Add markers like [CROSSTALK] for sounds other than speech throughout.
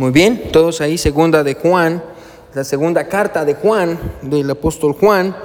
Muy bien, todos ahí, segunda de Juan, la segunda carta de Juan, del apóstol Juan,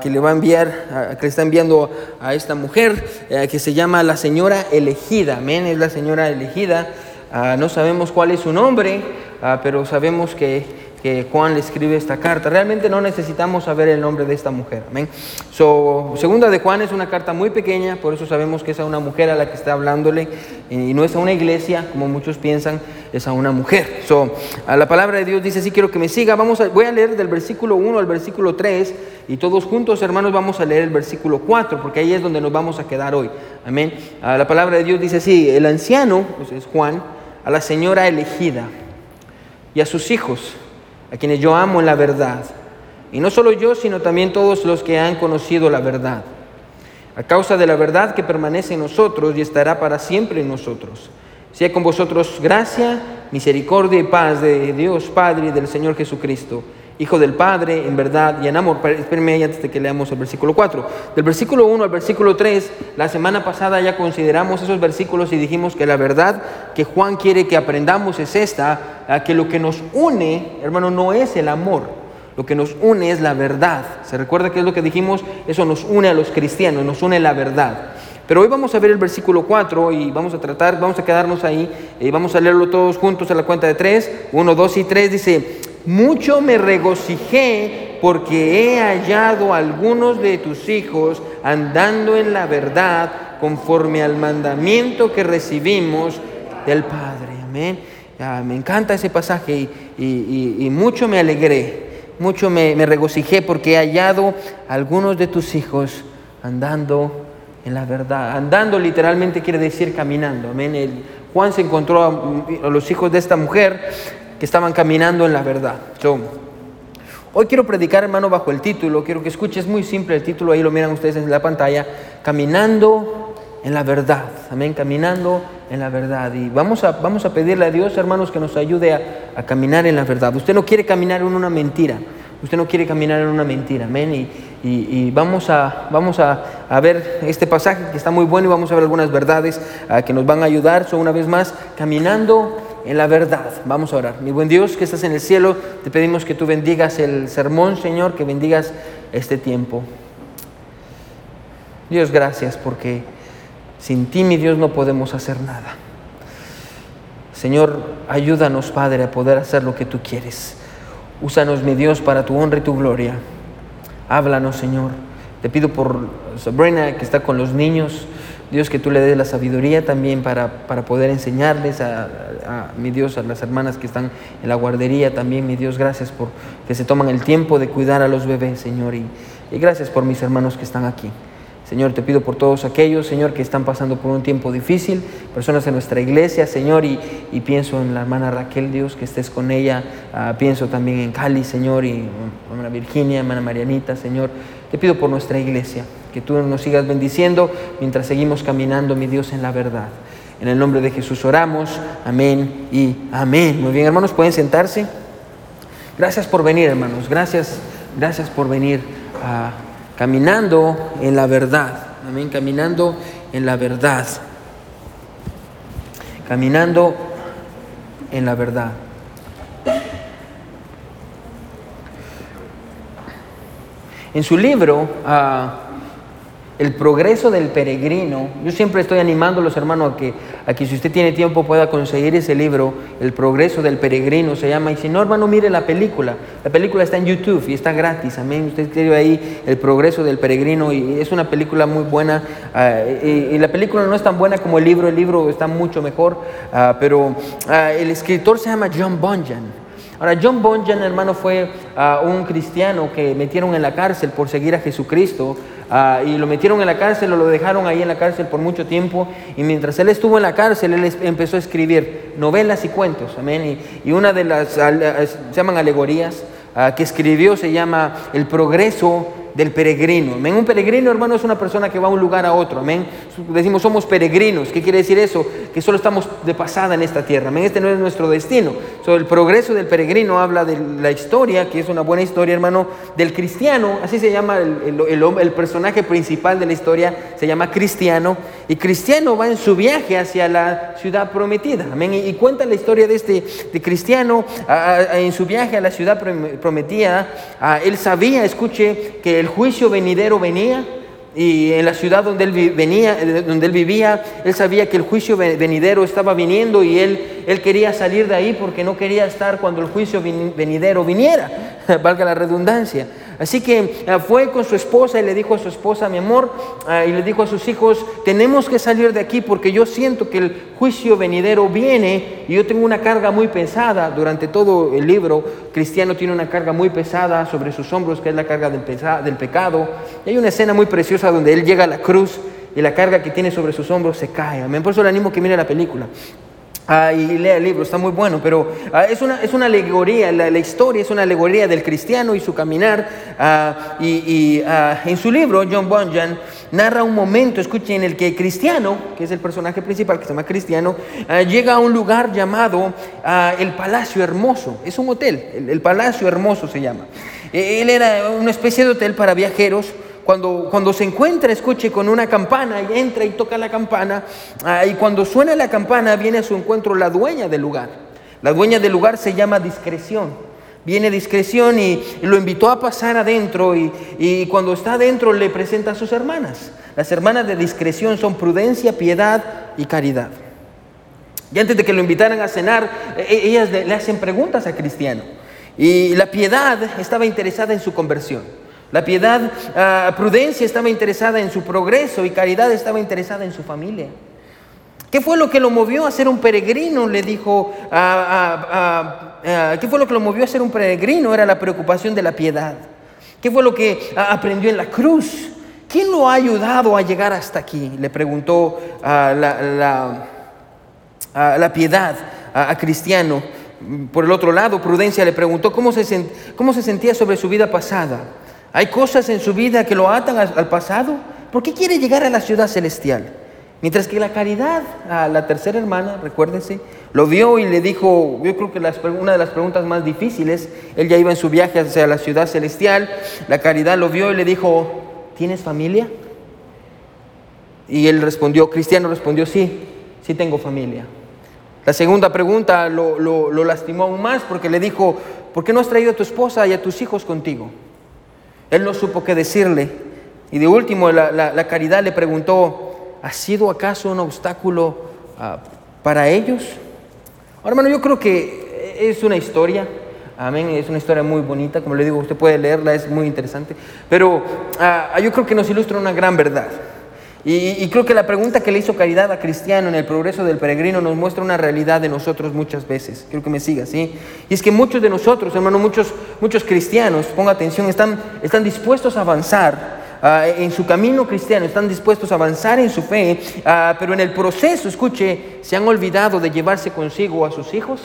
que le va a enviar, que le está enviando a esta mujer, eh, que se llama la señora elegida, amén, es la señora elegida. Ah, no sabemos cuál es su nombre, ah, pero sabemos que que Juan le escribe esta carta. Realmente no necesitamos saber el nombre de esta mujer. Amén. So, segunda de Juan es una carta muy pequeña, por eso sabemos que es a una mujer a la que está hablándole y no es a una iglesia, como muchos piensan, es a una mujer. So, a la palabra de Dios dice, sí quiero que me siga. Vamos a, voy a leer del versículo 1 al versículo 3 y todos juntos, hermanos, vamos a leer el versículo 4, porque ahí es donde nos vamos a quedar hoy. Amén. A la palabra de Dios dice así, el anciano, pues es Juan, a la señora elegida y a sus hijos a quienes yo amo en la verdad. Y no solo yo, sino también todos los que han conocido la verdad. A causa de la verdad que permanece en nosotros y estará para siempre en nosotros. Sea con vosotros gracia, misericordia y paz de Dios Padre y del Señor Jesucristo Hijo del Padre, en verdad y en amor. Espérenme antes de que leamos el versículo 4. Del versículo 1 al versículo 3, la semana pasada ya consideramos esos versículos y dijimos que la verdad que Juan quiere que aprendamos es esta, que lo que nos une, hermano, no es el amor, lo que nos une es la verdad. ¿Se recuerda qué es lo que dijimos? Eso nos une a los cristianos, nos une la verdad. Pero hoy vamos a ver el versículo 4 y vamos a tratar, vamos a quedarnos ahí y vamos a leerlo todos juntos a la cuenta de 3. 1, 2 y 3 dice, mucho me regocijé porque he hallado algunos de tus hijos andando en la verdad conforme al mandamiento que recibimos del Padre. Amén. me encanta ese pasaje y, mucho me alegré, mucho me, regocijé porque he hallado algunos de tus hijos andando en la verdad. Andando literalmente quiere decir caminando. Amén. Juan se encontró a los hijos de esta mujer que estaban caminando en la verdad. hoy quiero predicar, hermano, bajo el título, quiero que escuches muy simple el título, ahí lo miran ustedes en la pantalla, Caminando en la verdad, amén, caminando en la verdad. Y vamos a, vamos a pedirle a Dios, hermanos, que nos ayude a, caminar en la verdad. Usted no quiere caminar en una mentira, usted no quiere caminar en una mentira, amén. Y, vamos, a, vamos a, ver este pasaje que está muy bueno y vamos a ver algunas verdades ah, que nos van a ayudar. So, una vez más, caminando en la verdad. Vamos a orar. Mi buen Dios que estás en el cielo, te pedimos que tú bendigas el sermón, Señor, que bendigas este tiempo. Dios, gracias porque sin ti, mi Dios, no podemos hacer nada. Señor, ayúdanos, Padre, a poder hacer lo que tú quieres. Úsanos, mi Dios, para tu honra y tu gloria. Háblanos, Señor. Te pido por Sabrina, que está con los niños. Dios, que tú le des la sabiduría también para, poder enseñarles a, mi Dios, a las hermanas que están en la guardería también, mi Dios, gracias por que se toman el tiempo de cuidar a los bebés, Señor, y, gracias por mis hermanos que están aquí. Señor, te pido por todos aquellos, Señor, que están pasando por un tiempo difícil, personas en nuestra iglesia, Señor, y, pienso en la hermana Raquel, Dios, que estés con ella, ah, pienso también en Cali, Señor, y hermana Virginia, hermana Marianita, Señor, te pido por nuestra iglesia que tú nos sigas bendiciendo mientras seguimos caminando, mi Dios, en la verdad. En el nombre de Jesús oramos. Amén y amén. Muy bien, hermanos, pueden sentarse. Gracias por venir, hermanos. Gracias, gracias por venir a caminando en la verdad. Amén, caminando en la verdad. Caminando en la verdad. En su libro, uh, el progreso del peregrino. Yo siempre estoy animando a los hermanos a que, a que si usted tiene tiempo pueda conseguir ese libro, El progreso del peregrino se llama. Y si no, hermano, mire la película. La película está en YouTube y está gratis. Amén. Usted escribe ahí El progreso del peregrino y es una película muy buena. Ah, y, la película no es tan buena como el libro, el libro está mucho mejor. Ah, pero ah, el escritor se llama John Bunyan. Ahora, John Bunyan, hermano, fue un cristiano que metieron en la cárcel por seguir a Jesucristo. Ah, y lo metieron en la cárcel o lo dejaron ahí en la cárcel por mucho tiempo. Y mientras él estuvo en la cárcel, él empezó a escribir novelas y cuentos. Amén. Y, una de las, se llaman alegorías, ah, que escribió se llama El progreso del peregrino. Amén. Un peregrino, hermano, es una persona que va a un lugar a otro. Amén. Decimos somos peregrinos. ¿Qué quiere decir eso? Que solo estamos de pasada en esta tierra. Este no es nuestro destino. So, el progreso del peregrino habla de la historia, que es una buena historia, hermano, del cristiano. Así se llama el, el personaje principal de la historia. Se llama cristiano. Y cristiano va en su viaje hacia la ciudad prometida. Amén. Y, cuenta la historia de este de cristiano en su viaje a la ciudad prometida. él sabía, escuche, que el juicio venidero venía. Y en la ciudad donde él, venía, donde él vivía, él sabía que el juicio venidero estaba viniendo y él, él quería salir de ahí porque no quería estar cuando el juicio venidero viniera, [LAUGHS] valga la redundancia. Así que ah, fue con su esposa y le dijo a su esposa, mi amor, ah, y le dijo a sus hijos, tenemos que salir de aquí porque yo siento que el juicio venidero viene y yo tengo una carga muy pesada. Durante todo el libro, Cristiano tiene una carga muy pesada sobre sus hombros, que es la carga del, pecado. Y hay una escena muy preciosa donde él llega a la cruz y la carga que tiene sobre sus hombros se cae. Por eso le animo que mire la película. Ah, y lea el libro, está muy bueno, pero ah, es, una, es una alegoría, la, historia es una alegoría del cristiano y su caminar. Ah, y, en su libro, John Bunyan narra un momento, escuchen, en el que cristiano, que es el personaje principal, que se llama cristiano, llega a un lugar llamado el Palacio Hermoso. Es un hotel, el, el Palacio Hermoso se llama. E, él era una especie de hotel para viajeros cuando, cuando se encuentra, escuche, con una campana y entra y toca la campana, ah, y cuando suena la campana viene a su encuentro la dueña del lugar. La dueña del lugar se llama discreción. Viene discreción y, lo invitó a pasar adentro y, y, cuando está adentro le presenta a sus hermanas. Las hermanas de discreción son prudencia, piedad y caridad. Y antes de que lo invitaran a cenar, e, e, ellas le hacen preguntas a Cristiano. Y la piedad estaba interesada en su conversión. La piedad, ah, prudencia estaba interesada en su progreso y caridad estaba interesada en su familia. ¿Qué fue lo que lo movió a ser un peregrino? Le dijo, ah, ah, ¿qué fue lo que lo movió a ser un peregrino? Era la preocupación de la piedad. ¿Qué fue lo que aprendió en la cruz? ¿Quién lo ha ayudado a llegar hasta aquí? Le preguntó la, la, piedad a Cristiano. Por el otro lado, Prudencia le preguntó cómo se, cómo se sentía sobre su vida pasada. Hay cosas en su vida que lo atan al pasado. ¿Por qué quiere llegar a la ciudad celestial? Mientras que la caridad, a la tercera hermana, recuérdense, lo vio y le dijo, yo creo que una de las preguntas más difíciles, él ya iba en su viaje hacia la ciudad celestial, la caridad lo vio y le dijo, ¿tienes familia? Y él respondió, Cristiano respondió, sí, sí tengo familia. La segunda pregunta lo, lo lastimó aún más porque le dijo, ¿por qué no has traído a tu esposa y a tus hijos contigo? Él no supo qué decirle. Y de último, la, caridad le preguntó, ¿ha sido acaso un obstáculo ah, para ellos? Ahora, hermano, yo creo que es una historia, amén, es una historia muy bonita, como le digo, usted puede leerla, es muy interesante, pero ah, yo creo que nos ilustra una gran verdad. Y, creo que la pregunta que le hizo Caridad a Cristiano en el progreso del peregrino nos muestra una realidad de nosotros muchas veces. Creo que me siga, ¿sí? Y es que muchos de nosotros, hermano, muchos, muchos cristianos, ponga atención, están, están dispuestos a avanzar ah, en su camino cristiano, están dispuestos a avanzar en su fe, ah, pero en el proceso, escuche, se han olvidado de llevarse consigo a sus hijos,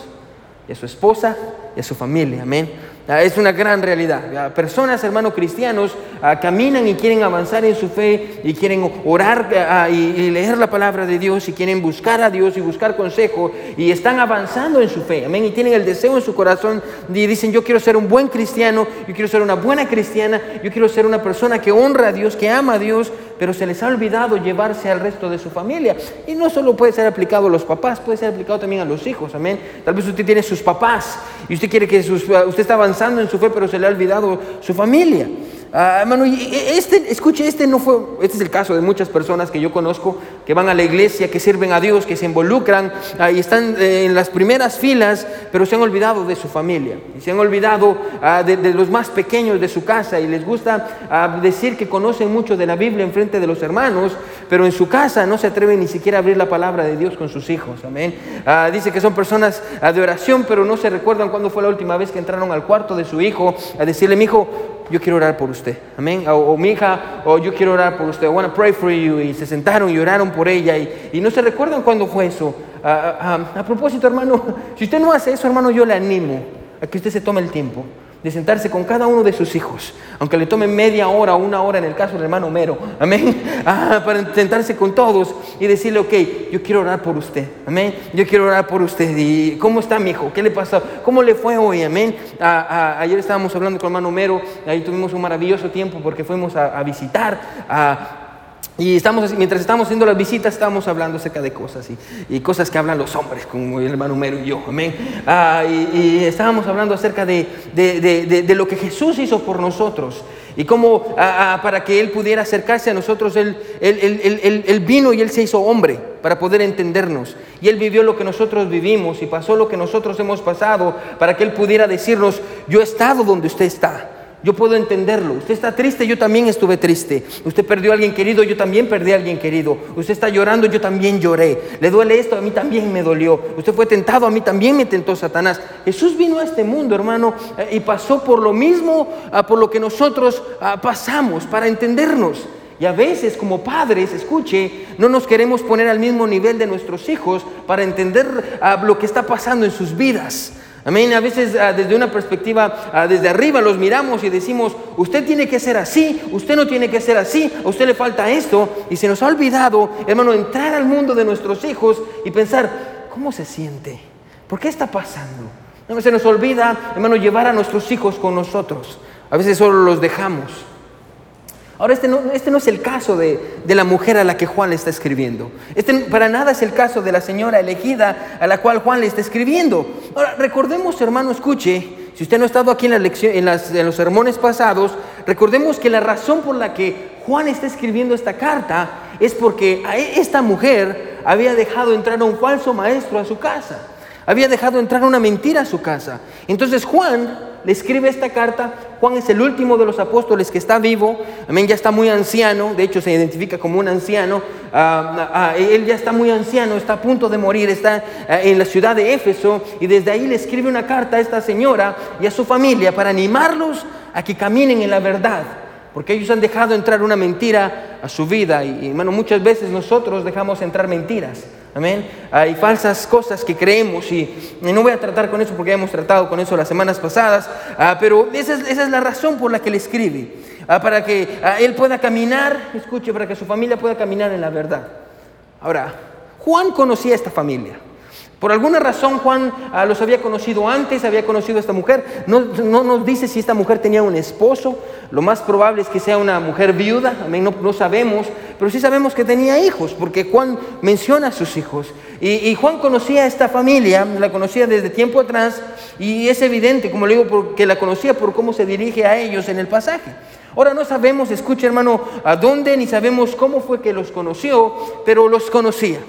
a su esposa y a su familia. Amén. Ah, es una gran realidad. Personas, hermanos cristianos, ah, caminan y quieren avanzar en su fe y quieren orar ah, y leer la palabra de Dios y quieren buscar a Dios y buscar consejo y están avanzando en su fe. Amén. Y tienen el deseo en su corazón y dicen, yo quiero ser un buen cristiano, yo quiero ser una buena cristiana, yo quiero ser una persona que honra a Dios, que ama a Dios, pero se les ha olvidado llevarse al resto de su familia. Y no solo puede ser aplicado a los papás, puede ser aplicado también a los hijos. Amén. Tal vez usted tiene sus papás y usted quiere que usted está avanzando en su fe, pero se le ha olvidado su familia. Ah, hermano, este, escuche, este no fue, este es el caso de muchas personas que yo conozco que van a la iglesia, que sirven a Dios, que se involucran ah, y están eh, en las primeras filas, pero se han olvidado de su familia y se han olvidado ah, de, los más pequeños de su casa y les gusta decir que conocen mucho de la Biblia en frente de los hermanos, pero en su casa no se atreven ni siquiera a abrir la palabra de Dios con sus hijos. Amén. dice que son personas de oración, pero no se recuerdan cuándo fue la última vez que entraron al cuarto de su hijo a decirle, mi hijo, yo quiero orar por usted. Amén. O, mi hija, o yo quiero orar por usted. I want to pray for you. Y se sentaron y oraron por ella. Y, no se recuerdan cuándo fue eso. A, propósito, hermano, [LAUGHS] si usted no hace eso, hermano, yo le animo a que usted se tome el tiempo de sentarse con cada uno de sus hijos, aunque le tome media hora o una hora en el caso del hermano Homero, amén, [LAUGHS] ah, para sentarse con todos y decirle, ok, yo quiero orar por usted, amén, yo quiero orar por usted, y ¿cómo está mi hijo? ¿Qué le pasó? ¿Cómo le fue hoy? Amén. Ayer estábamos hablando con el hermano Homero, ahí tuvimos un maravilloso tiempo porque fuimos a, a visitar a y estamos, mientras estamos haciendo las visitas, estamos hablando acerca de cosas y, cosas que hablan los hombres, como el hermano Mero y yo, amén. Ah, y, estábamos hablando acerca de, de, lo que Jesús hizo por nosotros y cómo ah, ah, para que Él pudiera acercarse a nosotros, él, él, él, vino y Él se hizo hombre para poder entendernos. Y Él vivió lo que nosotros vivimos y pasó lo que nosotros hemos pasado para que Él pudiera decirnos, yo he estado donde usted está. Yo puedo entenderlo. Usted está triste, yo también estuve triste. Usted perdió a alguien querido, yo también perdí a alguien querido. Usted está llorando, yo también lloré. Le duele esto, a mí también me dolió. Usted fue tentado, a mí también me tentó Satanás. Jesús vino a este mundo, hermano, eh, y pasó por lo mismo, ah, por lo que nosotros ah, pasamos, para entendernos. Y a veces como padres, escuche, no nos queremos poner al mismo nivel de nuestros hijos para entender ah, lo que está pasando en sus vidas. Amén. A veces ah, desde una perspectiva, ah, desde arriba los miramos y decimos, usted tiene que ser así, usted no tiene que ser así, a usted le falta esto. Y se nos ha olvidado, hermano, entrar al mundo de nuestros hijos y pensar, ¿cómo se siente? ¿Por qué está pasando? Se nos olvida, hermano, llevar a nuestros hijos con nosotros. A veces solo los dejamos. Ahora, este no, este no es el caso de, la mujer a la que Juan le está escribiendo. Este para nada es el caso de la señora elegida a la cual Juan le está escribiendo. Ahora, recordemos, hermano, escuche, si usted no ha estado aquí en, la lección, en, en los sermones pasados, recordemos que la razón por la que Juan está escribiendo esta carta es porque e, esta mujer había dejado entrar a un falso maestro a su casa. Había dejado entrar una mentira a su casa. Entonces Juan le escribe esta carta. Juan es el último de los apóstoles que está vivo. Amén, ya está muy anciano. De hecho, se identifica como un anciano. Ah, ah, él ya está muy anciano, está a punto de morir. Está ah, en la ciudad de Éfeso. Y desde ahí le escribe una carta a esta señora y a su familia para animarlos a que caminen en la verdad. Porque ellos han dejado entrar una mentira a su vida. Y, hermano, muchas veces nosotros dejamos entrar mentiras. Amén. Hay falsas cosas que creemos y, no voy a tratar con eso porque hemos tratado con eso las semanas pasadas, ah, pero esa es, la razón por la que le escribe, ah, para que ah, él pueda caminar, escuche, para que su familia pueda caminar en la verdad. Ahora, Juan conocía a esta familia. Por alguna razón Juan ah, los había conocido antes, había conocido a esta mujer. No, nos dice si esta mujer tenía un esposo. Lo más probable es que sea una mujer viuda, no, no sabemos. Pero sí sabemos que tenía hijos, porque Juan menciona a sus hijos. Y, Juan conocía a esta familia, la conocía desde tiempo atrás. Y es evidente, como le digo, porque la conocía por cómo se dirige a ellos en el pasaje. Ahora no sabemos, escucha hermano, a dónde, ni sabemos cómo fue que los conoció, pero los conocía.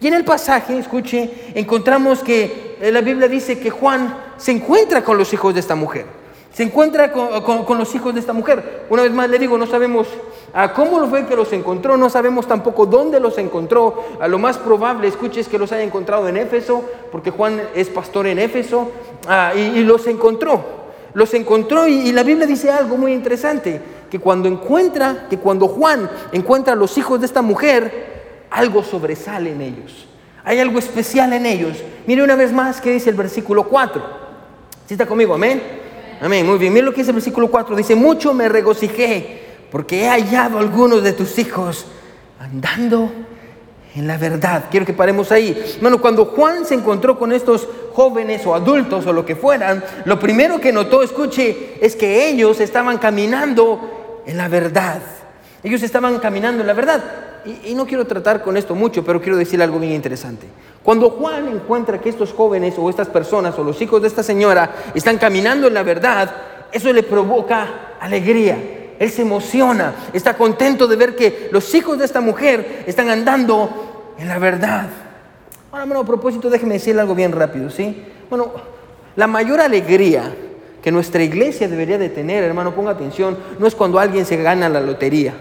Y en el pasaje, escuche, encontramos que eh, la Biblia dice que Juan se encuentra con los hijos de esta mujer. Se encuentra con, los hijos de esta mujer. Una vez más le digo, no sabemos ah, cómo fue que los encontró, no sabemos tampoco dónde los encontró. A lo más probable, escuche, es que los haya encontrado en Éfeso, porque Juan es pastor en Éfeso, ah, y, los encontró. Los encontró y, y la Biblia dice algo muy interesante, que cuando encuentra, que cuando Juan encuentra a los hijos de esta mujer, algo sobresale en ellos. Hay algo especial en ellos. Mire una vez más que dice el versículo 4. ¿Sí está conmigo? Amén. Amén. Muy bien. Mire lo que dice el versículo 4. Dice, mucho me regocijé porque he hallado algunos de tus hijos andando en la verdad. Quiero que paremos ahí. Bueno, cuando Juan se encontró con estos jóvenes o adultos o lo que fueran, lo primero que notó, escuche, es que ellos estaban caminando en la verdad. Ellos estaban caminando en la verdad y, no quiero tratar con esto mucho, pero quiero decir algo bien interesante. Cuando Juan encuentra que estos jóvenes o estas personas o los hijos de esta señora están caminando en la verdad, eso le provoca alegría. Él se emociona, está contento de ver que los hijos de esta mujer están andando en la verdad. Ahora, bueno, a propósito, déjeme decirle algo bien rápido, ¿sí? Bueno, la mayor alegría que nuestra iglesia debería de tener, hermano, ponga atención, no es cuando alguien se gana la lotería.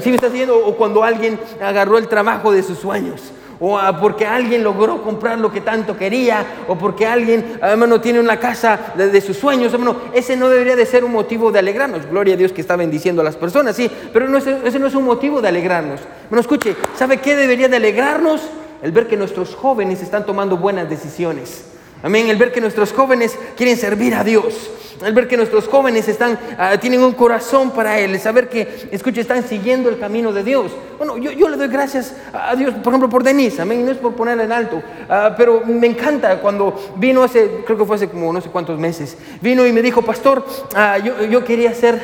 ¿Sí me está diciendo? O cuando alguien agarró el trabajo de sus sueños. O porque alguien logró comprar lo que tanto quería. O porque alguien, hermano, tiene una casa de, sus sueños. Hermano, ese no debería de ser un motivo de alegrarnos. Gloria a Dios que está bendiciendo a las personas, sí. Pero no, ese no es un motivo de alegrarnos. Bueno, escuche, ¿sabe qué debería de alegrarnos? El ver que nuestros jóvenes están tomando buenas decisiones. Amén. El ver que nuestros jóvenes quieren servir a Dios el ver que nuestros jóvenes están, ah, tienen un corazón para Él, saber que, escuche, están siguiendo el camino de Dios. Bueno, yo, yo le doy gracias a Dios, por ejemplo, por Denise, amén, no es por ponerla en alto, ah, pero me encanta cuando vino hace, creo que fue hace como no sé cuántos meses, vino y me dijo, pastor, ah, yo, yo, quería ser,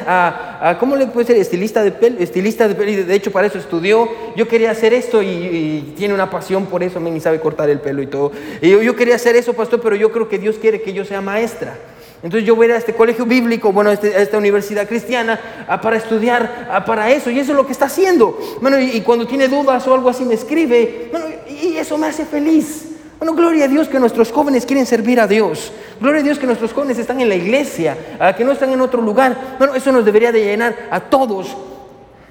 ¿cómo le puede ser? Estilista de pelo, estilista de pelo, y de hecho para eso estudió, yo quería hacer esto y, tiene una pasión por eso, amén, y sabe cortar el pelo y todo. Y yo, yo quería hacer eso, pastor, pero yo creo que Dios quiere que yo sea maestra. Entonces yo voy a ir a este colegio bíblico, bueno, a, este, esta universidad cristiana, para estudiar para eso. Y eso es lo que está haciendo. Bueno, y, cuando tiene dudas o algo así me escribe. Bueno, y eso me hace feliz. Bueno, gloria a Dios que nuestros jóvenes quieren servir a Dios. Gloria a Dios que nuestros jóvenes están en la iglesia, que no están en otro lugar. Bueno, eso nos debería de llenar a todos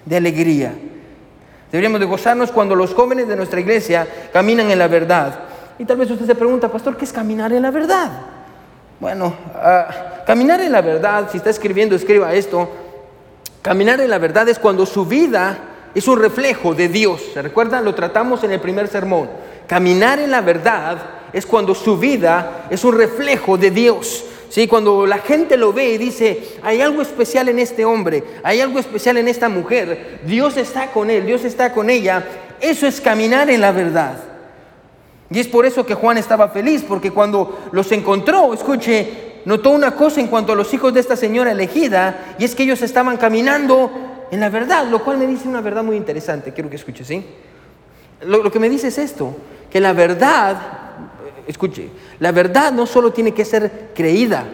de alegría. Deberíamos de gozarnos cuando los jóvenes de nuestra iglesia caminan en la verdad. Y tal vez usted se pregunta, pastor, ¿qué es caminar en la verdad? Bueno, ah, caminar en la verdad, si está escribiendo, escriba esto. Caminar en la verdad es cuando su vida es un reflejo de Dios. ¿Se recuerdan? Lo tratamos en el primer sermón. Caminar en la verdad es cuando su vida es un reflejo de Dios. ¿Sí? Cuando la gente lo ve y dice, hay algo especial en este hombre, hay algo especial en esta mujer, Dios está con él, Dios está con ella, eso es caminar en la verdad. Y es por eso que Juan estaba feliz, porque cuando los encontró, escuche, notó una cosa en cuanto a los hijos de esta señora elegida, y es que ellos estaban caminando en la verdad, lo cual me dice una verdad muy interesante, quiero que escuche, ¿sí? Lo, que me dice es esto, que la verdad, escuche, la verdad no solo tiene que ser creída,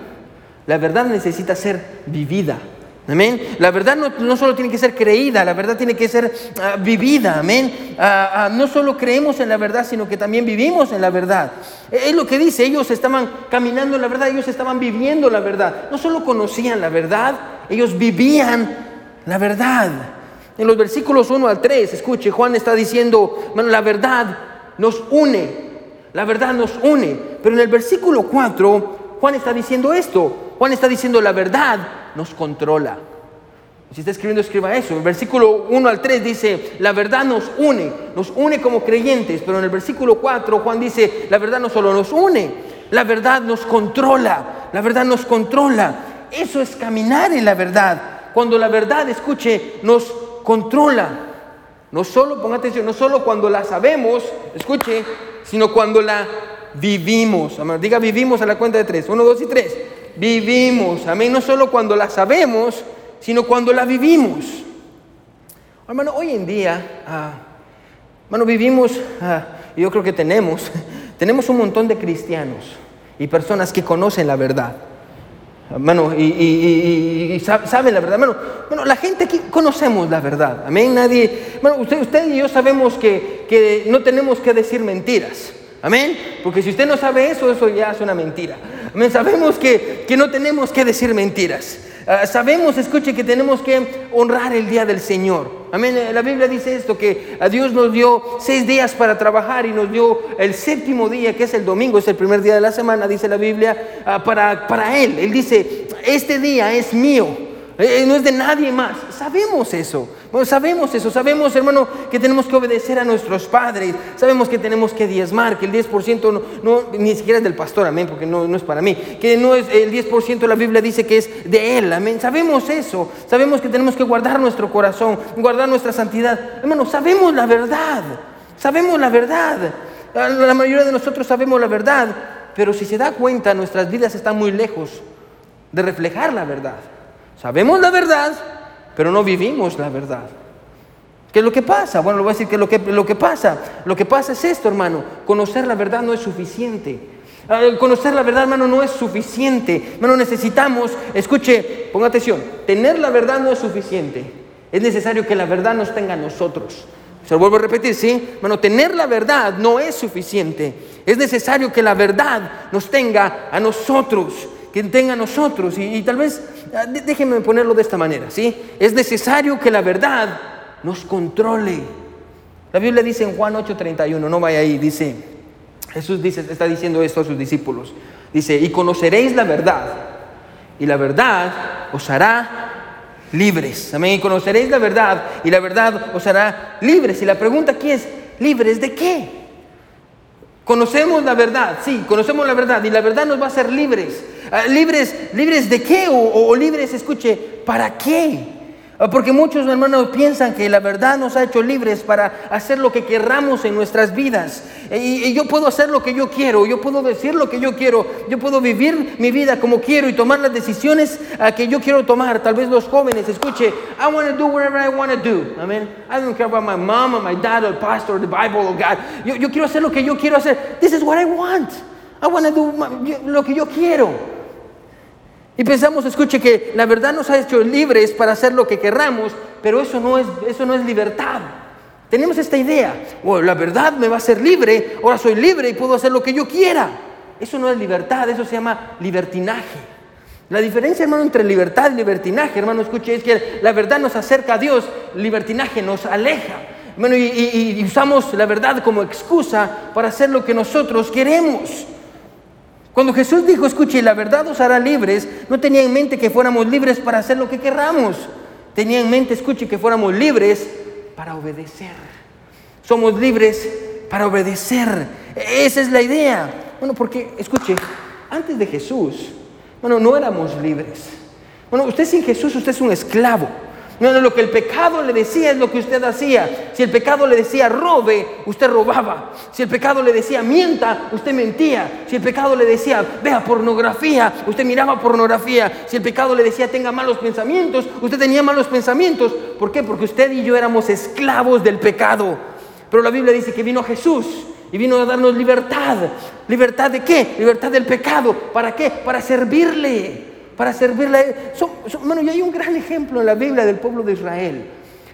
la verdad necesita ser vivida. Amén. La verdad no, solo tiene que ser creída, la verdad tiene que ser ah, vivida. Amén. Ah, ah, no solo creemos en la verdad, sino que también vivimos en la verdad. E, es lo que dice, ellos estaban caminando en la verdad, ellos estaban viviendo la verdad. No solo conocían la verdad, ellos vivían la verdad. En los versículos 1 al 3, escuche, Juan está diciendo, bueno, la verdad nos une, la verdad nos une. Pero en el versículo 4, Juan está diciendo esto, Juan está diciendo la verdad nos controla. Si está escribiendo, escriba eso. El versículo 1 al 3 dice, la verdad nos une, nos une como creyentes, pero en el versículo 4 Juan dice, la verdad no solo nos une, la verdad nos controla, la verdad nos controla. Eso es caminar en la verdad. Cuando la verdad, escuche, nos controla. No solo, ponga atención, no solo cuando la sabemos, escuche, sino cuando la vivimos. Diga vivimos a la cuenta de tres. Uno, dos y tres vivimos. Amén. No solo cuando la sabemos, sino cuando la vivimos. Hermano, hoy en día, ah, hermano, vivimos, ah, yo creo que tenemos, [LAUGHS] tenemos un montón de cristianos y personas que conocen la verdad. Hermano, y, saben la verdad. Hermano, bueno, la gente aquí conocemos la verdad. Amén. Nadie, bueno, usted, usted y yo sabemos que, que no tenemos que decir mentiras. Amén. Porque si usted no sabe eso, eso ya es una mentira. Sabemos que, no tenemos que decir mentiras. Ah, sabemos, escuche, que tenemos que honrar el día del Señor. Amén. La Biblia dice esto, que a Dios nos dio seis días para trabajar y nos dio el séptimo día, que es el domingo, es el primer día de la semana, dice la Biblia, ah, para, para Él. Él dice, este día es mío. Eh, no es de nadie más. Sabemos eso. sabemos eso. Sabemos, hermano, que tenemos que obedecer a nuestros padres. Sabemos que tenemos que diezmar, que el 10% no, ni siquiera es del pastor, amén, porque no, no es para mí. Que no es el 10%, la Biblia dice que es de él, amén. Sabemos eso. Sabemos que tenemos que guardar nuestro corazón, guardar nuestra santidad. Hermano, sabemos la verdad. Sabemos la verdad. La mayoría de nosotros sabemos la verdad. Pero si se da cuenta, nuestras vidas están muy lejos de reflejar la verdad. Sabemos la verdad, pero no vivimos la verdad. ¿Qué es lo que pasa? Bueno, le voy a decir que lo que, lo que pasa. Lo que pasa es esto, hermano. Conocer la verdad no es suficiente. Ah, conocer la verdad, hermano, no es suficiente. Hermano, necesitamos, escuche, ponga atención, tener la verdad no es suficiente. Es necesario que la verdad nos tenga a nosotros. Se lo vuelvo a repetir, ¿sí? Hermano, tener la verdad no es suficiente. Es necesario que la verdad nos tenga a nosotros que tenga nosotros. Y, tal vez, déjenme ponerlo de esta manera, ¿sí? Es necesario que la verdad nos controle. La Biblia dice en Juan 8:31, no vaya ahí, dice, Jesús dice, está diciendo esto a sus discípulos. Dice, y conoceréis la verdad, y la verdad os hará libres. Amén. Y conoceréis la verdad, y la verdad os hará libres. Y la pregunta aquí es, ¿libres de qué? Conocemos la verdad, sí, conocemos la verdad y la verdad nos va a hacer libres. Ah, ¿Libres libres de qué? O, libres, escuche, ¿para qué? Ah, porque muchos hermanos piensan que la verdad nos ha hecho libres para hacer lo que querramos en nuestras vidas. Y, yo puedo hacer lo que yo quiero, yo puedo decir lo que yo quiero, yo puedo vivir mi vida como quiero y tomar las decisiones ah, que yo quiero tomar. Tal vez los jóvenes, escuche, I want to do whatever I want to do. Amen. I don't care about my mom or my dad or pastor or the Bible or God. Yo, yo quiero hacer lo que yo quiero hacer. This is what I want. I want to do lo que yo quiero. Y pensamos, escuche, que la verdad nos ha hecho libres para hacer lo que querramos, pero eso no es, eso no es libertad. Tenemos esta idea, oh, la verdad me va a hacer libre, ahora soy libre y puedo hacer lo que yo quiera. Eso no es libertad, eso se llama libertinaje. La diferencia, hermano, entre libertad y libertinaje, hermano, escuche, es que la verdad nos acerca a Dios, libertinaje nos aleja. Bueno, y usamos la verdad como excusa para hacer lo que nosotros queremos. Cuando Jesús dijo, escuche, la verdad os hará libres, no tenía en mente que fuéramos libres para hacer lo que querramos. Tenía en mente, escuche, que fuéramos libres para obedecer. Somos libres para obedecer. Esa es la idea. Bueno, porque, escuche, antes de Jesús, bueno, no éramos libres. Bueno, usted sin Jesús, usted es un esclavo. No, lo que el pecado le decía es lo que usted hacía. Si el pecado le decía robe, usted robaba. Si el pecado le decía mienta, usted mentía. Si el pecado le decía vea pornografía, usted miraba pornografía. Si el pecado le decía tenga malos pensamientos, usted tenía malos pensamientos. ¿Por qué? Porque usted y yo éramos esclavos del pecado. Pero la Biblia dice que vino Jesús y vino a darnos libertad. ¿Libertad de qué? Libertad del pecado. ¿Para qué? Para servirle para servirle a Él. bueno, y hay un gran ejemplo en la Biblia del pueblo de Israel.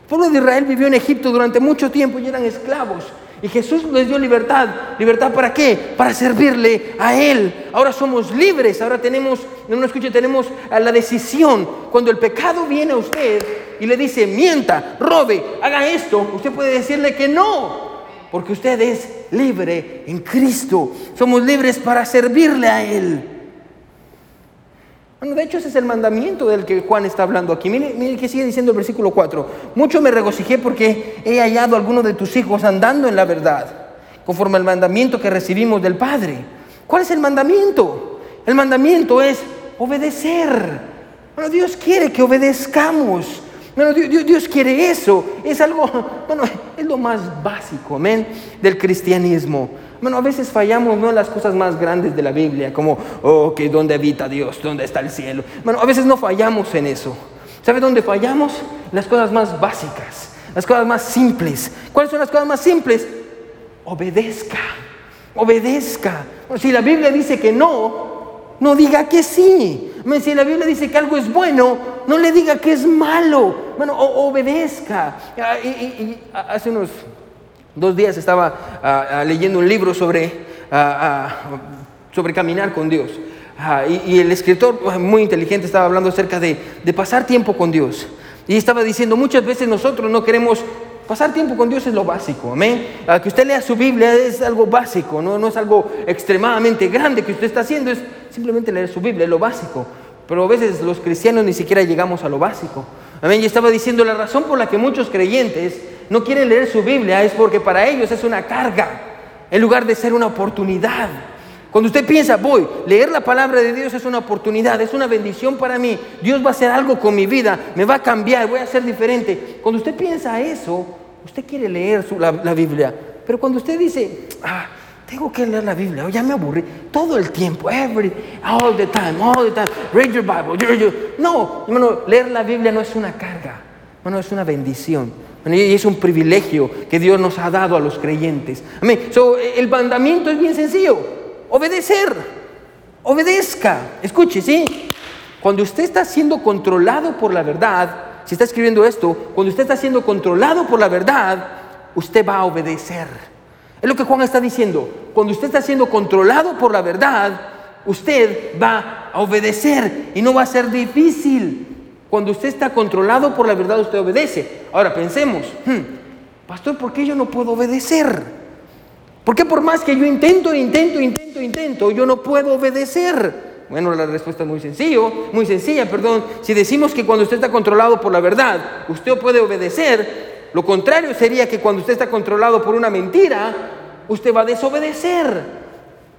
El pueblo de Israel vivió en Egipto durante mucho tiempo y eran esclavos. Y Jesús les dio libertad. ¿Libertad para qué? Para servirle a Él. Ahora somos libres. Ahora tenemos, no me escuche, tenemos la decisión. Cuando el pecado viene a usted y le dice, mienta, robe, haga esto, usted puede decirle que no. Porque usted es libre en Cristo. Somos libres para servirle a Él. Bueno, de hecho ese es el mandamiento del que Juan está hablando aquí. Mire, que sigue diciendo el versículo 4. Mucho me regocijé porque he hallado a alguno de tus hijos andando en la verdad, conforme al mandamiento que recibimos del Padre. ¿Cuál es el mandamiento? El mandamiento es obedecer. Dios quiere que obedezcamos. Bueno, Dios, quiere eso. Es algo, [LAUGHS] bueno, es lo más básico, amén, del cristianismo. Bueno, a veces fallamos en las cosas más grandes de la Biblia, como, oh, que dónde habita Dios, dónde está el cielo. Bueno, a veces no fallamos en eso. ¿Sabe dónde fallamos? Las cosas más básicas, las cosas más simples. ¿Cuáles son las cosas más simples? Obedezca, obedezca. si la Biblia dice que no, no diga que sí. Si la Biblia dice que algo es bueno, no le diga que es malo. Bueno, obedezca. Ah, y hace unos Dos días estaba ah, ah, leyendo un libro sobre, sobre caminar con Dios. Y, el escritor, muy inteligente, estaba hablando acerca de, de pasar tiempo con Dios. Y estaba diciendo, muchas veces nosotros no queremos Pasar tiempo con Dios es lo básico, amén. que usted lea su Biblia es algo básico, ¿no? no es algo extremadamente grande que usted está haciendo, es simplemente leer su Biblia, es lo básico. Pero a veces los cristianos ni siquiera llegamos a lo básico. Amén. Y estaba diciendo la razón por la que muchos creyentes no quieren leer su Biblia es porque para ellos es una carga, en lugar de ser una oportunidad. Cuando usted piensa, voy, leer la palabra de Dios es una oportunidad, es una bendición para mí, Dios va a hacer algo con mi vida, me va a cambiar, voy a ser diferente. Cuando usted piensa eso, usted quiere leer la, Biblia. Pero cuando usted dice, ah, tengo que leer la Biblia, ya me aburrí, todo el tiempo, every, all the time, all the time, read your Bible. No, hermano, leer la Biblia no es una carga, hermano, es una bendición. Y es un privilegio que Dios nos ha dado a los creyentes. Amén. el mandamiento es bien sencillo. Obedecer. Obedezca. Escuche, ¿sí? Cuando usted está siendo controlado por la verdad, si está escribiendo esto, cuando usted está siendo controlado por la verdad, usted va a obedecer. Es lo que Juan está diciendo. Cuando usted está siendo controlado por la verdad, usted va a obedecer y no va a ser difícil. Cuando usted está controlado por la verdad, usted obedece. Ahora pensemos, hmm, pastor, ¿por qué yo no puedo obedecer? ¿Por qué por más que yo intento, intento, intento, intento, yo no puedo obedecer? Bueno, la respuesta es muy sencillo, muy sencilla, perdón. Si decimos que cuando usted está controlado por la verdad, usted puede obedecer, lo contrario sería que cuando usted está controlado por una mentira, usted va a desobedecer.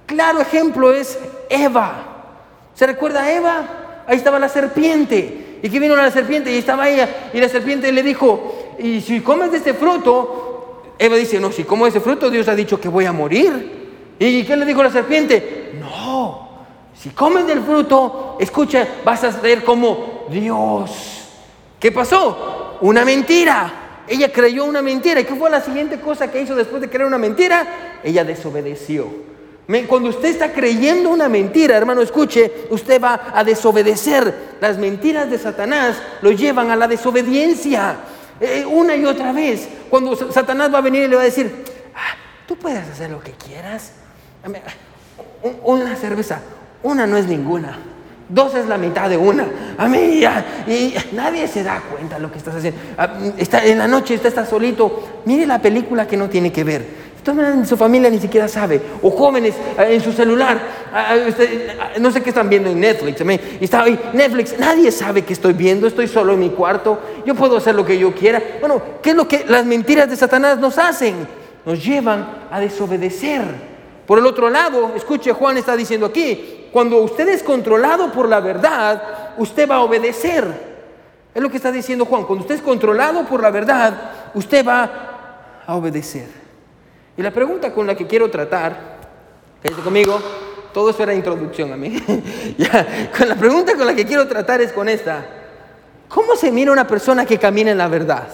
Claro ejemplo es Eva. ¿Se recuerda a Eva? Ahí estaba la serpiente. ¿Y que vino la serpiente? Y estaba ella. Y la serpiente le dijo, y si comes de este fruto, Eva dice, no, si como ese fruto, Dios ha dicho que voy a morir. ¿Y qué le dijo la serpiente? No, si comes del fruto, escucha, vas a ser como Dios. ¿Qué pasó? Una mentira. Ella creyó una mentira. ¿Y qué fue la siguiente cosa que hizo después de creer una mentira? Ella desobedeció. Cuando usted está creyendo una mentira, hermano, escuche, usted va a desobedecer. Las mentiras de Satanás lo llevan a la desobediencia. Eh, una y otra vez. Cuando Satanás va a venir y le va a decir, ah, tú puedes hacer lo que quieras. Una cerveza, una no es ninguna. Dos es la mitad de una. A mí, y nadie se da cuenta de lo que estás haciendo. Ah, está, en la noche usted está solito. Mire la película que no tiene que ver. En su familia ni siquiera sabe. O jóvenes ah, en su celular. Ah, no sé qué están viendo en Netflix. Y está ahí, Netflix. Nadie sabe qué estoy viendo. Estoy solo en mi cuarto. Yo puedo hacer lo que yo quiera. Bueno, ¿qué es lo que las mentiras de Satanás nos hacen? Nos llevan a desobedecer. Por el otro lado, escuche, Juan está diciendo aquí, cuando usted es controlado por la verdad, usted va a obedecer. Es lo que está diciendo Juan, cuando usted es controlado por la verdad, usted va a obedecer. Y la pregunta con la que quiero tratar, fíjate conmigo, todo eso era introducción a mí. [LAUGHS] ya, con la pregunta con la que quiero tratar es con esta. ¿Cómo se mira una persona que camina en la verdad?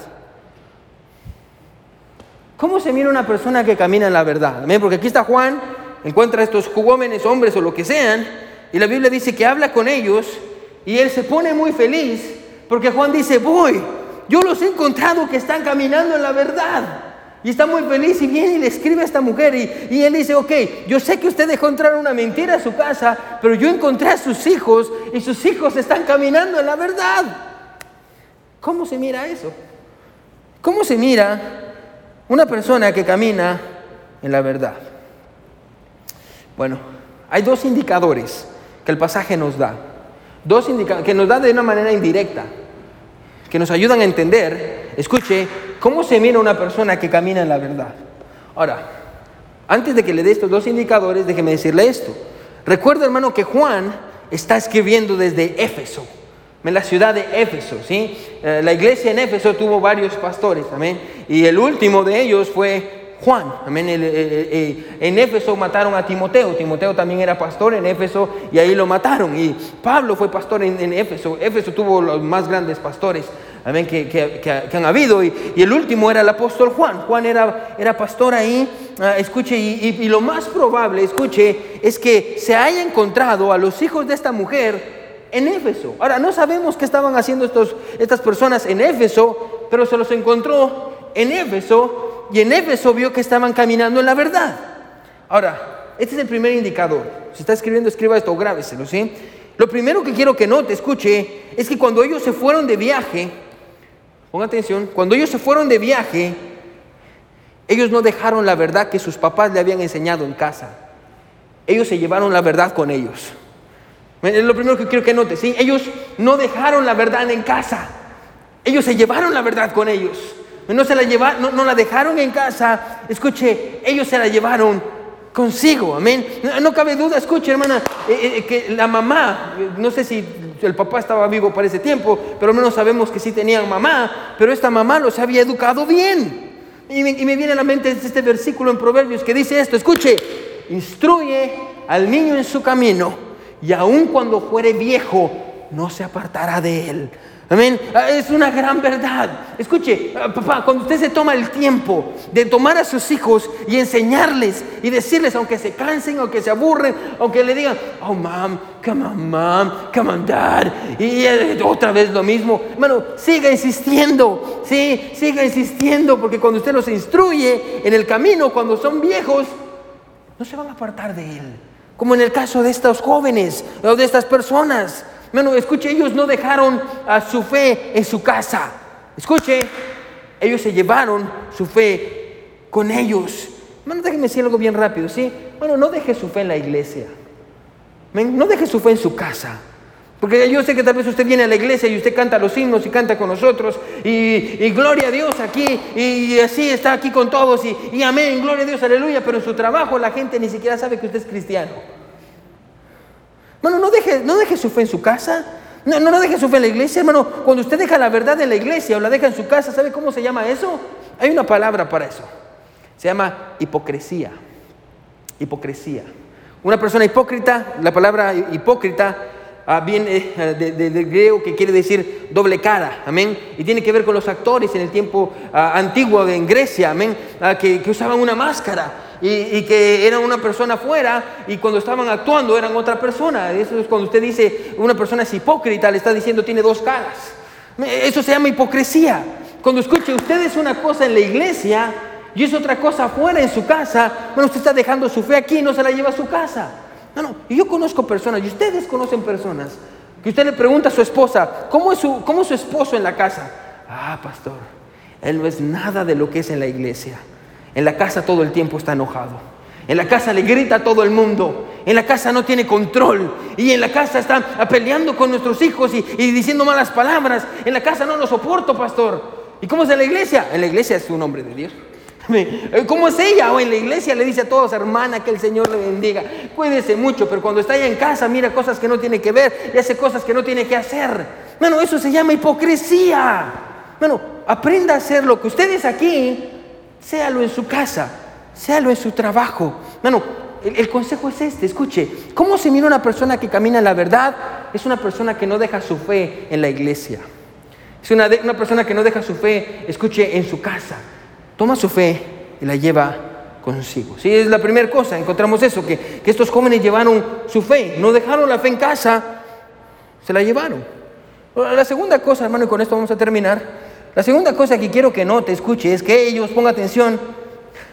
¿Cómo se mira una persona que camina en la verdad? Porque aquí está Juan, encuentra a estos jóvenes, hombres o lo que sean, y la Biblia dice que habla con ellos y él se pone muy feliz porque Juan dice, voy, yo los he encontrado que están caminando en la verdad. Y está muy feliz y viene y le escribe a esta mujer y, él dice, ok, yo sé que usted dejó entrar una mentira a su casa, pero yo encontré a sus hijos y sus hijos están caminando en la verdad. ¿Cómo se mira eso? ¿Cómo se mira una persona que camina en la verdad. Bueno, hay dos indicadores que el pasaje nos da. Dos indicadores que nos da de una manera indirecta, que nos ayudan a entender, escuche, cómo se mira una persona que camina en la verdad. Ahora, antes de que le dé estos dos indicadores, déjeme decirle esto. Recuerda, hermano, que Juan está escribiendo desde Éfeso en la ciudad de Éfeso, ¿sí? Eh, la iglesia en Éfeso tuvo varios pastores, amén. Y el último de ellos fue Juan, amén. En Éfeso mataron a Timoteo, Timoteo también era pastor en Éfeso y ahí lo mataron. Y Pablo fue pastor en, Éfeso, Éfeso tuvo los más grandes pastores, amén, que, han habido. Y, el último era el apóstol Juan, Juan era, era pastor ahí, ah, escuche, y, y lo más probable, escuche, es que se haya encontrado a los hijos de esta mujer en Éfeso. Ahora, no sabemos qué estaban haciendo estos, estas personas en Éfeso, pero se los encontró en Éfeso y en Éfeso vio que estaban caminando en la verdad. Ahora, este es el primer indicador. Si está escribiendo, escriba esto, grábeselo, ¿sí? Lo primero que quiero que note, escuche, es que cuando ellos se fueron de viaje, ponga atención, cuando ellos se fueron de viaje, ellos no dejaron la verdad que sus papás le habían enseñado en casa. Ellos se llevaron la verdad con ellos. Es lo primero que quiero que notes. ¿sí? Ellos no dejaron la verdad en casa. Ellos se llevaron la verdad con ellos. No, se la llevaron, no, la dejaron en casa. Escuche, ellos se la llevaron consigo. Amén. No, cabe duda, escuche, hermana, eh, eh, que la mamá, no sé si el papá estaba vivo para ese tiempo, pero al menos sabemos que sí tenían mamá, pero esta mamá los había educado bien. Y me, y me viene a la mente este versículo en Proverbios que dice esto: escuche, instruye al niño en su camino y aun cuando fuere viejo, no se apartará de él. Amén. Ah, es una gran verdad. Escuche, ah, papá, cuando usted se toma el tiempo de tomar a sus hijos y enseñarles y decirles, aunque se cansen, aunque se aburren, aunque le digan, oh, mom, come on, mom, come on, dad, y otra vez lo mismo, hermano, siga insistiendo, sí, siga insistiendo, porque cuando usted los instruye en el camino, cuando son viejos, no se van a apartar de él como en el caso de estos jóvenes o de estas personas. Bueno, escuche, ellos no dejaron a su fe en su casa. Escuche, ellos se llevaron su fe con ellos. Bueno, déjenme decir algo bien rápido, ¿sí? Bueno, no deje su fe en la iglesia. No deje su fe en su casa. Porque yo sé que tal vez usted viene a la iglesia y usted canta los himnos y canta con nosotros y, gloria a Dios aquí y, así está aquí con todos y, y, amén, gloria a Dios, aleluya, pero en su trabajo la gente ni siquiera sabe que usted es cristiano. Bueno, no deje, no deje su fe en su casa, no, no, no deje su fe en la iglesia, hermano. Cuando usted deja la verdad en la iglesia o la deja en su casa, ¿sabe cómo se llama eso? Hay una palabra para eso. Se llama hipocresía. Hipocresía. Una persona hipócrita, la palabra hipócrita Ah, viene eh, del griego que quiere decir doble cara, amén, y tiene que ver con los actores en el tiempo ah, antiguo en Grecia, amén, ah, que, usaban una máscara y, que eran una persona afuera y cuando estaban actuando eran otra persona. Eso es cuando usted dice una persona es hipócrita, le está diciendo tiene dos caras. Eso se llama hipocresía. Cuando escuche usted es una cosa en la iglesia y es otra cosa afuera en su casa, bueno, usted está dejando su fe aquí y no se la lleva a su casa. No, no, y yo conozco personas, y ustedes conocen personas, que usted le pregunta a su esposa, ¿cómo es su, cómo es su esposo en la casa? Ah, pastor, él no es nada de lo que es en la iglesia. En la casa todo el tiempo está enojado. En la casa le grita a todo el mundo. En la casa no tiene control. Y en la casa está peleando con nuestros hijos y, diciendo malas palabras. En la casa no lo soporto, pastor. ¿Y cómo es en la iglesia? En la iglesia es un hombre de Dios. Eh, ¿Cómo es ella? O en la iglesia le dice a todos, hermana, que el Señor le bendiga. Cuídese mucho, pero cuando está allá en casa mira cosas que no tiene que ver y hace cosas que no tiene que hacer. Bueno, eso se llama hipocresía. Bueno, aprenda a hacer lo que ustedes aquí, séalo en su casa, séalo en su trabajo. Bueno, el, consejo es este, escuche, ¿cómo se mira una persona que camina en la verdad? Es una persona que no deja su fe en la iglesia. Es una, una persona que no deja su fe, escuche, en su casa toma su fe y la lleva consigo. Sí, es la primera cosa, encontramos eso, que, estos jóvenes llevaron su fe, no dejaron la fe en casa, se la llevaron. La segunda cosa, hermano, y con esto vamos a terminar, la segunda cosa que quiero que note, escuche, es que ellos, ponga atención,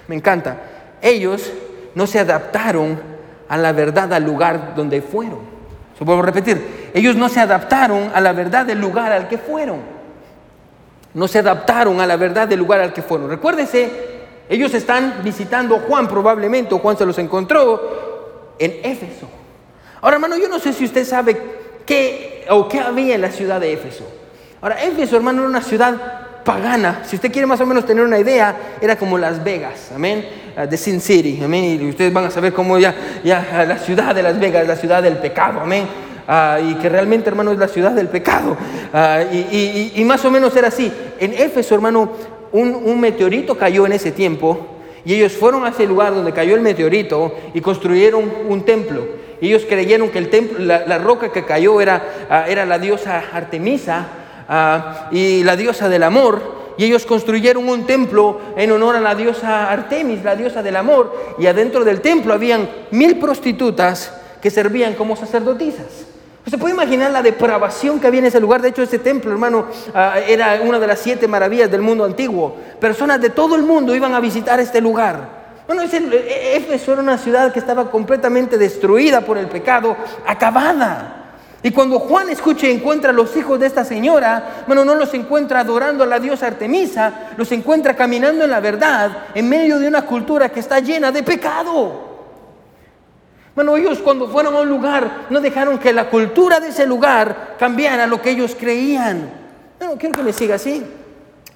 me encanta, ellos no se adaptaron a la verdad al lugar donde fueron. Se vuelvo repetir, ellos no se adaptaron a la verdad del lugar al que fueron no se adaptaron a la verdad del lugar al que fueron. Recuérdese, ellos están visitando Juan probablemente, o Juan se los encontró en Éfeso. Ahora, hermano, yo no sé si usted sabe qué o qué había en la ciudad de Éfeso. Ahora, Éfeso, hermano, era una ciudad pagana. Si usted quiere más o menos tener una idea, era como Las Vegas, amén, ah, de Sin City, amén. Y ustedes van a saber cómo ya, ya la ciudad de Las Vegas, la ciudad del pecado, amén Ah, y que realmente, hermano, es la ciudad del pecado. Ah, y, más o menos era así. En Éfeso, hermano, un, meteorito cayó en ese tiempo y ellos fueron a ese lugar donde cayó el meteorito y construyeron un templo. ellos creyeron que el templo, la, roca que cayó era, ah, era la diosa Artemisa y la diosa del amor. Y ellos construyeron un templo en honor a la diosa Artemis, la diosa del amor. Y adentro del templo habían mil prostitutas que servían como sacerdotisas. ¿Se puede imaginar la depravación que había en ese lugar? De hecho, ese templo, hermano, ah, era una de las siete maravillas del mundo antiguo. Personas de todo el mundo iban a visitar este lugar. Bueno, e, e, Éfeso era una ciudad que estaba completamente destruida por el pecado, acabada. Y cuando Juan escucha y encuentra a los hijos de esta señora, bueno, no los encuentra adorando a la diosa Artemisa, los encuentra caminando en la verdad en medio de una cultura que está llena de pecado. Bueno, ellos cuando fueron a un lugar no dejaron que la cultura de ese lugar cambiara lo que ellos creían. No, quiero que me siga así.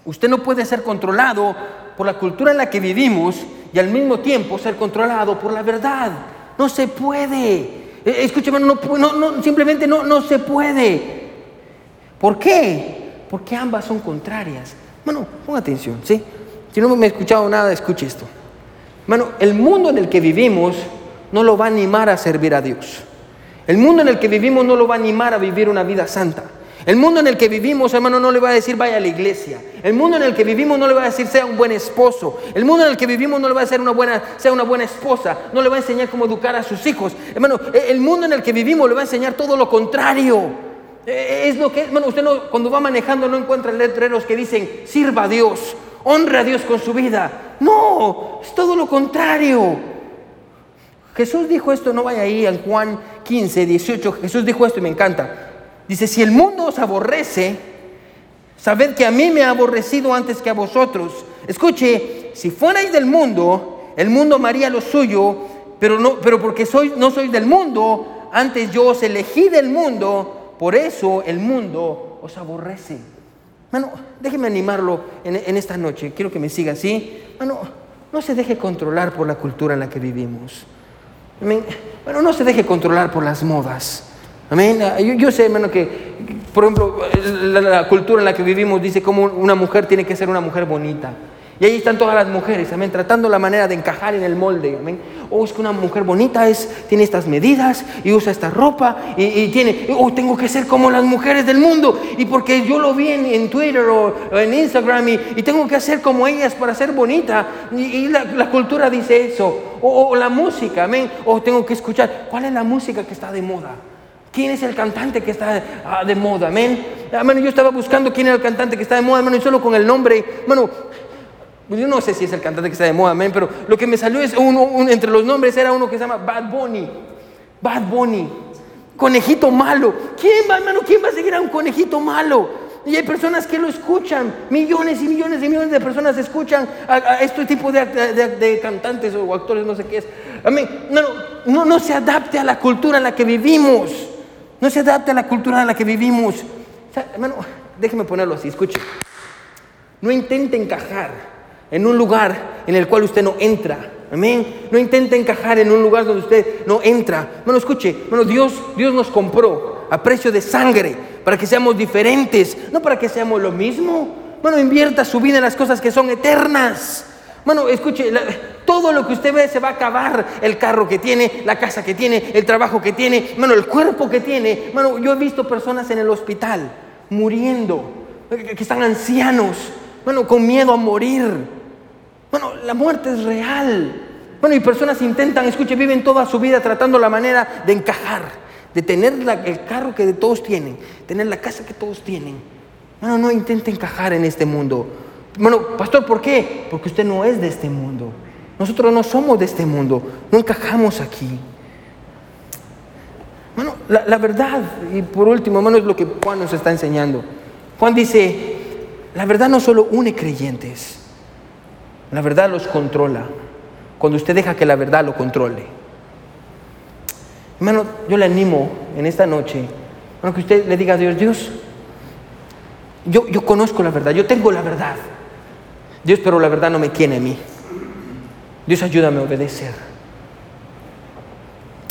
Usted no puede ser controlado por la cultura en la que vivimos y al mismo tiempo ser controlado por la verdad. No se puede. Eh, escúcheme, no, no, simplemente no, no se puede. ¿Por qué? Porque ambas son contrarias. Bueno, ponga atención, ¿sí? Si no me he escuchado nada, escuche esto. Bueno, el mundo en el que vivimos no lo va a animar a servir a Dios. El mundo en el que vivimos no lo va a animar a vivir una vida santa. El mundo en el que vivimos, hermano, no le va a decir vaya a la iglesia. El mundo en el que vivimos no le va a decir sea un buen esposo. El mundo en el que vivimos no le va a decir una buena, sea una buena esposa. No le va a enseñar cómo educar a sus hijos. Hermano, e, el mundo en el que vivimos le va a enseñar todo lo contrario. E, es lo que, hermano, usted no, cuando va manejando no encuentra letreros que dicen sirva a Dios, honre a Dios con su vida. No, es todo lo contrario. Jesús dijo esto, no vaya ahí en Juan 15, 18, Jesús dijo esto y me encanta. Dice, si el mundo os aborrece, sabed que a mí me ha aborrecido antes que a vosotros. Escuche, si fuerais del mundo, el mundo amaría lo suyo, pero, no, pero porque soy, no soy del mundo, antes yo os elegí del mundo, por eso el mundo os aborrece. Mano, déjeme animarlo en, en esta noche. Quiero que me siga así. Mano, no se deje controlar por la cultura en la que vivimos. Bueno, no se deje controlar por las modas. Amén. Yo, yo sé, hermano, que, por ejemplo, la, la cultura en la que vivimos dice cómo una mujer tiene que ser una mujer bonita. Y ahí están todas las mujeres, amén, tratando la manera de encajar en el molde, amén. Oh, es que una mujer bonita es, tiene estas medidas y usa esta ropa y, y tiene, oh, tengo que ser como las mujeres del mundo. Y porque yo lo vi en, Twitter o, en Instagram y, y tengo que hacer como ellas para ser bonita. Y, la, la cultura dice eso. O, la música, amén. O tengo que escuchar, ¿cuál es la música que está de moda? ¿Quién es el cantante que está ah, de moda? Amén. Amén. Yo estaba buscando quién era el cantante que está de moda, hermano, y solo con el nombre, bueno, yo no sé si es el cantante que está de moda, amén, pero lo que me salió es uno, un- entre los nombres era uno que se llama Bad Bunny. Bad Bunny. Conejito malo. ¿Quién va, hermano? ¿Quién va a seguir a un conejito malo? Y hay personas que lo escuchan, millones y millones y millones de personas escuchan a, a este tipo de, de- de cantantes o actores, no sé qué es. Amén. No, no, no se adapte a la cultura en la que vivimos. No se adapte a la cultura en la que vivimos. O sea, hermano, déjeme ponerlo así, escuche. No intente encajar en un lugar en el cual usted no entra. Amén. No intente encajar en un lugar donde usted no entra. Bueno, escuche, bueno, Dios, Dios nos compró a precio de sangre para que seamos diferentes, no para que seamos lo mismo. Bueno, invierta su vida en las cosas que son eternas. Bueno, escuche, todo lo que usted ve se va a acabar. El carro que tiene, la casa que tiene, el trabajo que tiene, bueno, el cuerpo que tiene. Bueno, yo he visto personas en el hospital muriendo, que que están ancianos, bueno, con miedo a morir. La muerte es real. Bueno, y personas intentan, escuche, viven toda su vida tratando la manera de encajar, de tener el carro que todos tienen, tener la casa que todos tienen. Bueno, no intente encajar en este mundo. Bueno, pastor, ¿por qué? Porque usted no es de este mundo. Nosotros no somos de este mundo, no encajamos aquí. Bueno, la, la verdad, y por último, hermano, es lo que Juan nos está enseñando. Juan dice, la verdad no solo une creyentes, la verdad los controla. Cuando usted deja que la verdad lo controle. Hermano, yo le animo en esta noche, hermano, que usted le diga a Dios, Dios, yo, yo conozco la verdad, yo tengo la verdad. Dios, pero la verdad no me tiene a mí. Dios, ayúdame a obedecer.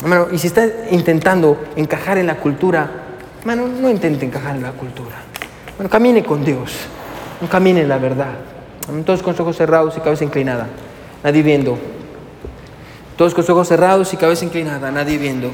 Hermano, y si está intentando encajar en la cultura, hermano, no intente encajar en la cultura. Bueno, camine con Dios, no camine en la verdad. Todos con sus ojos cerrados y cabeza inclinada, nadie viendo. Todos con sus ojos cerrados y cabeza inclinada, nadie viendo.